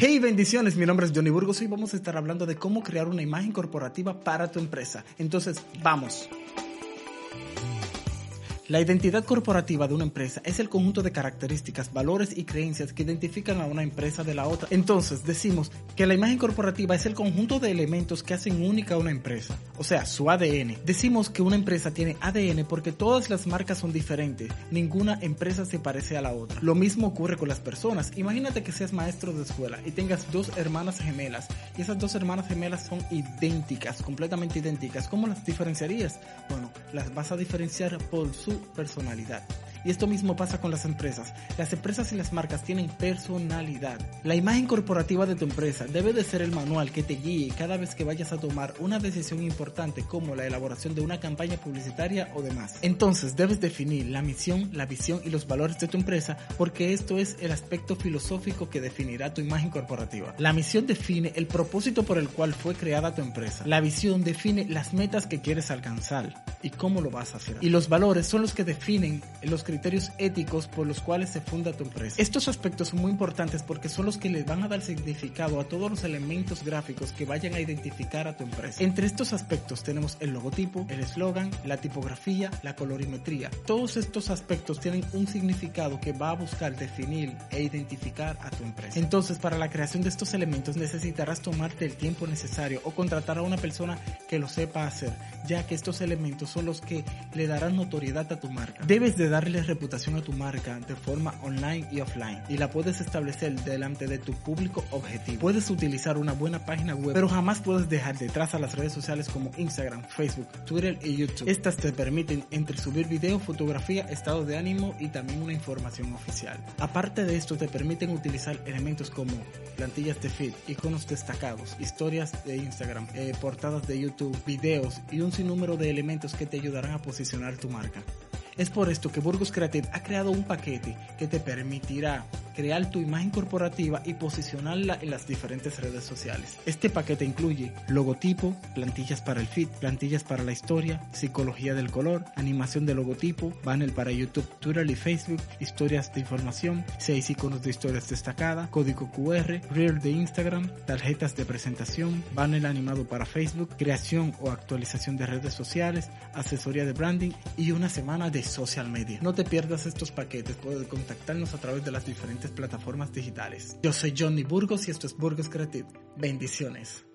Hey, bendiciones, mi nombre es Johnny Burgos y vamos a estar hablando de cómo crear una imagen corporativa para tu empresa. Entonces, vamos. La identidad corporativa de una empresa es el conjunto de características, valores y creencias que identifican a una empresa de la otra. Entonces, decimos que la imagen corporativa es el conjunto de elementos que hacen única a una empresa, o sea, su ADN. Decimos que una empresa tiene ADN porque todas las marcas son diferentes, ninguna empresa se parece a la otra. Lo mismo ocurre con las personas. Imagínate que seas maestro de escuela y tengas dos hermanas gemelas y esas dos hermanas gemelas son idénticas, completamente idénticas. ¿Cómo las diferenciarías? Bueno, las vas a diferenciar por su personalidad. Y esto mismo pasa con las empresas. Las empresas y las marcas tienen personalidad. La imagen corporativa de tu empresa debe de ser el manual que te guíe cada vez que vayas a tomar una decisión importante como la elaboración de una campaña publicitaria o demás. Entonces debes definir la misión, la visión y los valores de tu empresa porque esto es el aspecto filosófico que definirá tu imagen corporativa. La misión define el propósito por el cual fue creada tu empresa. La visión define las metas que quieres alcanzar y cómo lo vas a hacer. Y los valores son los que definen los criterios éticos por los cuales se funda tu empresa. Estos aspectos son muy importantes porque son los que le van a dar significado a todos los elementos gráficos que vayan a identificar a tu empresa. Entre estos aspectos tenemos el logotipo, el eslogan, la tipografía, la colorimetría. Todos estos aspectos tienen un significado que va a buscar definir e identificar a tu empresa. Entonces, para la creación de estos elementos necesitarás tomarte el tiempo necesario o contratar a una persona que lo sepa hacer, ya que estos elementos son los que le darán notoriedad a tu marca. Debes de darle reputación a tu marca de forma online y offline y la puedes establecer delante de tu público objetivo. Puedes utilizar una buena página web, pero jamás puedes dejar detrás a las redes sociales como Instagram, Facebook, Twitter y YouTube. Estas te permiten entre subir video, fotografía, estado de ánimo y también una información oficial. Aparte de esto, te permiten utilizar elementos como plantillas de feed, iconos destacados, historias de Instagram, eh, portadas de YouTube, videos y un sinnúmero de elementos que te ayudarán a posicionar tu marca. Es por esto que Burgos Creative ha creado un paquete que te permitirá crear tu imagen corporativa y posicionarla en las diferentes redes sociales. Este paquete incluye logotipo, plantillas para el feed, plantillas para la historia, psicología del color, animación de logotipo, banner para YouTube, Twitter y Facebook, historias de información, 6 iconos de historias destacadas, código QR, reel de Instagram, tarjetas de presentación, banner animado para Facebook, creación o actualización de redes sociales, asesoría de branding y una semana de social media. No te pierdas estos paquetes, puedes contactarnos a través de las plataformas digitales. Yo soy Johnny Burgos y esto es Burgos Creative. Bendiciones.